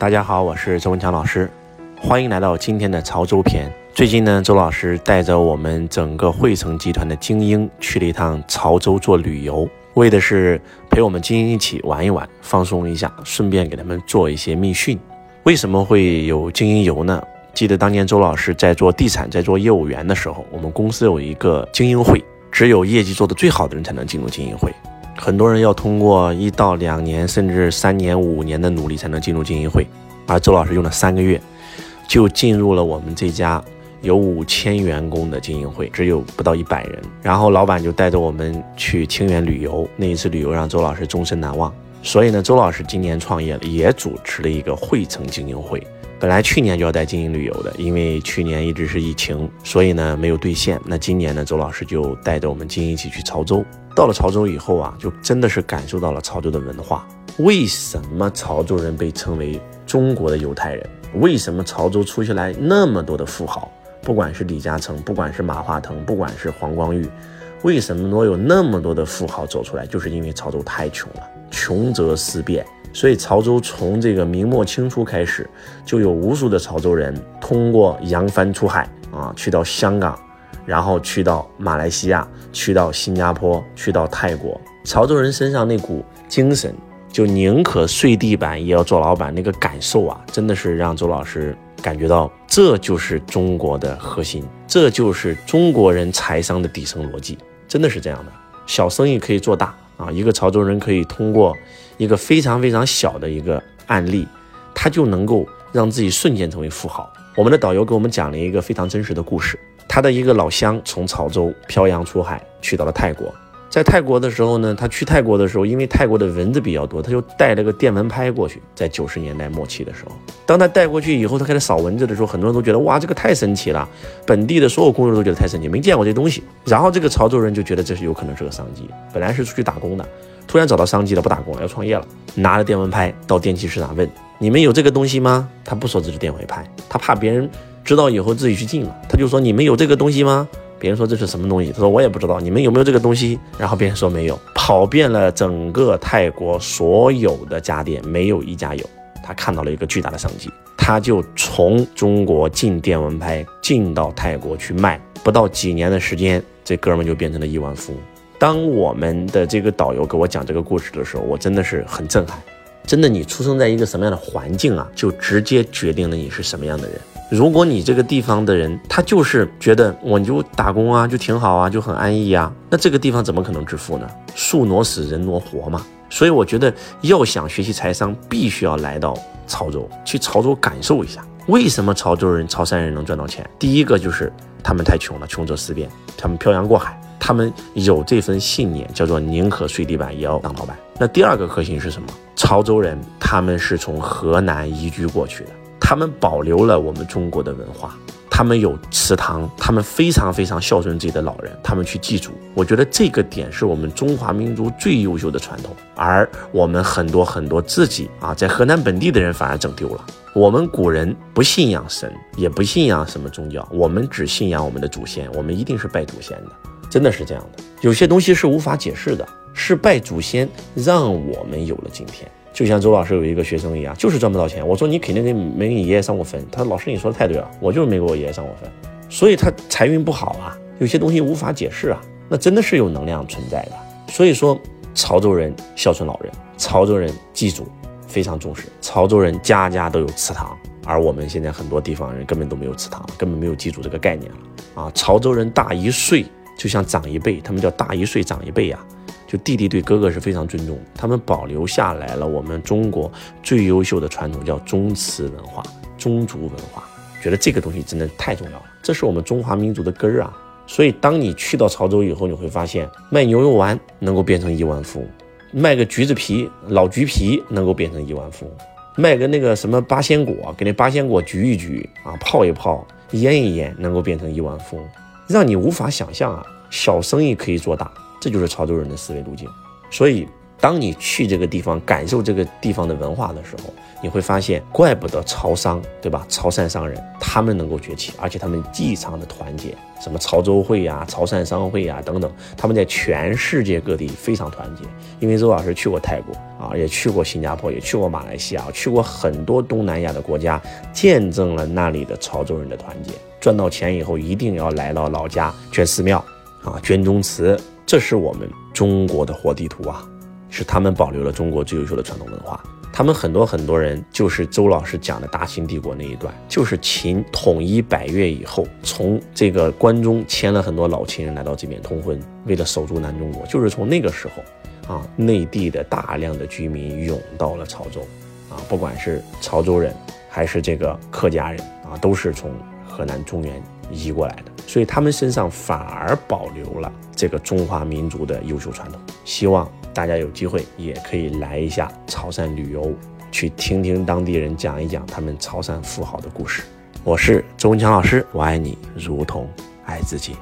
大家好，我是周文强老师，欢迎来到今天的潮州篇。最近呢，周老师带着我们整个汇成集团的精英去了一趟潮州做旅游，为的是陪我们精英一起玩一玩，放松一下，顺便给他们做一些密训。为什么会有精英游呢？记得当年周老师在做地产、在做业务员的时候，我们公司有一个精英会，只有业绩做得最好的人才能进入精英会。很多人要通过一到两年，甚至三年、五年的努力才能进入精英会，而周老师用了三个月，就进入了我们这家有五千员工的精英会，只有不到一百人。然后老板就带着我们去清远旅游，那一次旅游让周老师终身难忘。所以呢，周老师今年创业了，也主持了一个汇成精英会。本来去年就要带精英旅游的，因为去年一直是疫情，所以呢没有兑现。那今年呢，周老师就带着我们精英一起去潮州。到了潮州以后啊，就真的是感受到了潮州的文化。为什么潮州人被称为中国的犹太人？为什么潮州出下来那么多的富豪？不管是李嘉诚，不管是马化腾，不管是黄光裕，为什么能有那么多的富豪走出来？就是因为潮州太穷了，穷则思变。所以潮州从这个明末清初开始，就有无数的潮州人通过扬帆出海啊，去到香港，然后去到马来西亚，去到新加坡，去到泰国。潮州人身上那股精神，就宁可睡地板也要做老板，那个感受啊，真的是让周老师感觉到，这就是中国的核心，这就是中国人财商的底层逻辑，真的是这样的。小生意可以做大啊，一个潮州人可以通过。一个非常非常小的一个案例，他就能够让自己瞬间成为富豪。我们的导游给我们讲了一个非常真实的故事，他的一个老乡从潮州漂洋出海去到了泰国。在泰国的时候呢，他去泰国的时候，因为泰国的蚊子比较多，他就带了个电蚊拍过去。在九十年代末期的时候，当他带过去以后，他开始扫蚊子的时候，很多人都觉得哇，这个太神奇了。本地的所有工人都觉得太神奇，没见过这东西。然后这个潮州人就觉得这是有可能是个商机，本来是出去打工的，突然找到商机了，不打工了，要创业了，拿着电蚊拍到电器市场问：“你们有这个东西吗？”他不说这是电蚊拍，他怕别人知道以后自己去进了，他就说：“你们有这个东西吗？”别人说这是什么东西？他说我也不知道，你们有没有这个东西？然后别人说没有，跑遍了整个泰国所有的家电，没有一家有。他看到了一个巨大的商机，他就从中国进电蚊拍进到泰国去卖，不到几年的时间，这哥们就变成了亿万富翁。当我们的这个导游给我讲这个故事的时候，我真的是很震撼。真的，你出生在一个什么样的环境啊，就直接决定了你是什么样的人。如果你这个地方的人，他就是觉得我就打工啊，就挺好啊，就很安逸啊，那这个地方怎么可能致富呢？树挪死，人挪活嘛。所以我觉得，要想学习财商，必须要来到潮州，去潮州感受一下，为什么潮州人、潮汕人能赚到钱。第一个就是他们太穷了，穷则思变，他们漂洋过海，他们有这份信念，叫做宁可睡地板也要当老板。那第二个核心是什么？潮州人他们是从河南移居过去的。他们保留了我们中国的文化，他们有祠堂，他们非常非常孝顺自己的老人，他们去祭祖。我觉得这个点是我们中华民族最优秀的传统，而我们很多很多自己啊，在河南本地的人反而整丢了。我们古人不信仰神，也不信仰什么宗教，我们只信仰我们的祖先，我们一定是拜祖先的，真的是这样的。有些东西是无法解释的，是拜祖先让我们有了今天。就像周老师有一个学生一样，就是赚不到钱。我说你肯定给没给你爷爷上过坟。他说老师你说的太对了，我就是没给我爷爷上过坟，所以他财运不好啊。有些东西无法解释啊，那真的是有能量存在的。所以说，潮州人孝顺老人，潮州人祭祖非常重视，潮州人家家都有祠堂，而我们现在很多地方人根本都没有祠堂，根本没有祭祖这个概念了啊。潮州人大一岁就像长一辈，他们叫大一岁长一辈呀。就弟弟对哥哥是非常尊重，他们保留下来了我们中国最优秀的传统，叫宗祠文化、宗族文化。觉得这个东西真的太重要了，这是我们中华民族的根儿啊。所以，当你去到潮州以后，你会发现卖牛肉丸能够变成亿万富翁，卖个橘子皮、老橘皮能够变成亿万富翁，卖个那个什么八仙果，给那八仙果焗一焗啊，泡一泡，腌一腌，能够变成亿万富翁，让你无法想象啊！小生意可以做大。这就是潮州人的思维路径，所以当你去这个地方感受这个地方的文化的时候，你会发现，怪不得潮商，对吧？潮汕商人他们能够崛起，而且他们异常的团结，什么潮州会呀、潮汕商会呀等等，他们在全世界各地非常团结。因为周老师去过泰国，啊，也去过新加坡，也去过马来西亚，去过很多东南亚的国家，见证了那里的潮州人的团结。赚到钱以后，一定要来到老家捐寺庙啊，捐宗祠，这是我们中国的活地图啊，是他们保留了中国最优秀的传统文化。他们很多很多人就是周老师讲的大秦帝国那一段，就是秦统一百越以后，从这个关中迁了很多老秦人来到这边通婚，为了守住南中国，就是从那个时候。啊，内地的大量的居民涌到了潮州，啊，不管是潮州人还是这个客家人啊，都是从河南中原移过来的，所以他们身上反而保留了这个中华民族的优秀传统。希望大家有机会也可以来一下潮汕旅游，去听听当地人讲一讲他们潮汕富豪的故事。我是周文强老师，我爱你如同爱自己。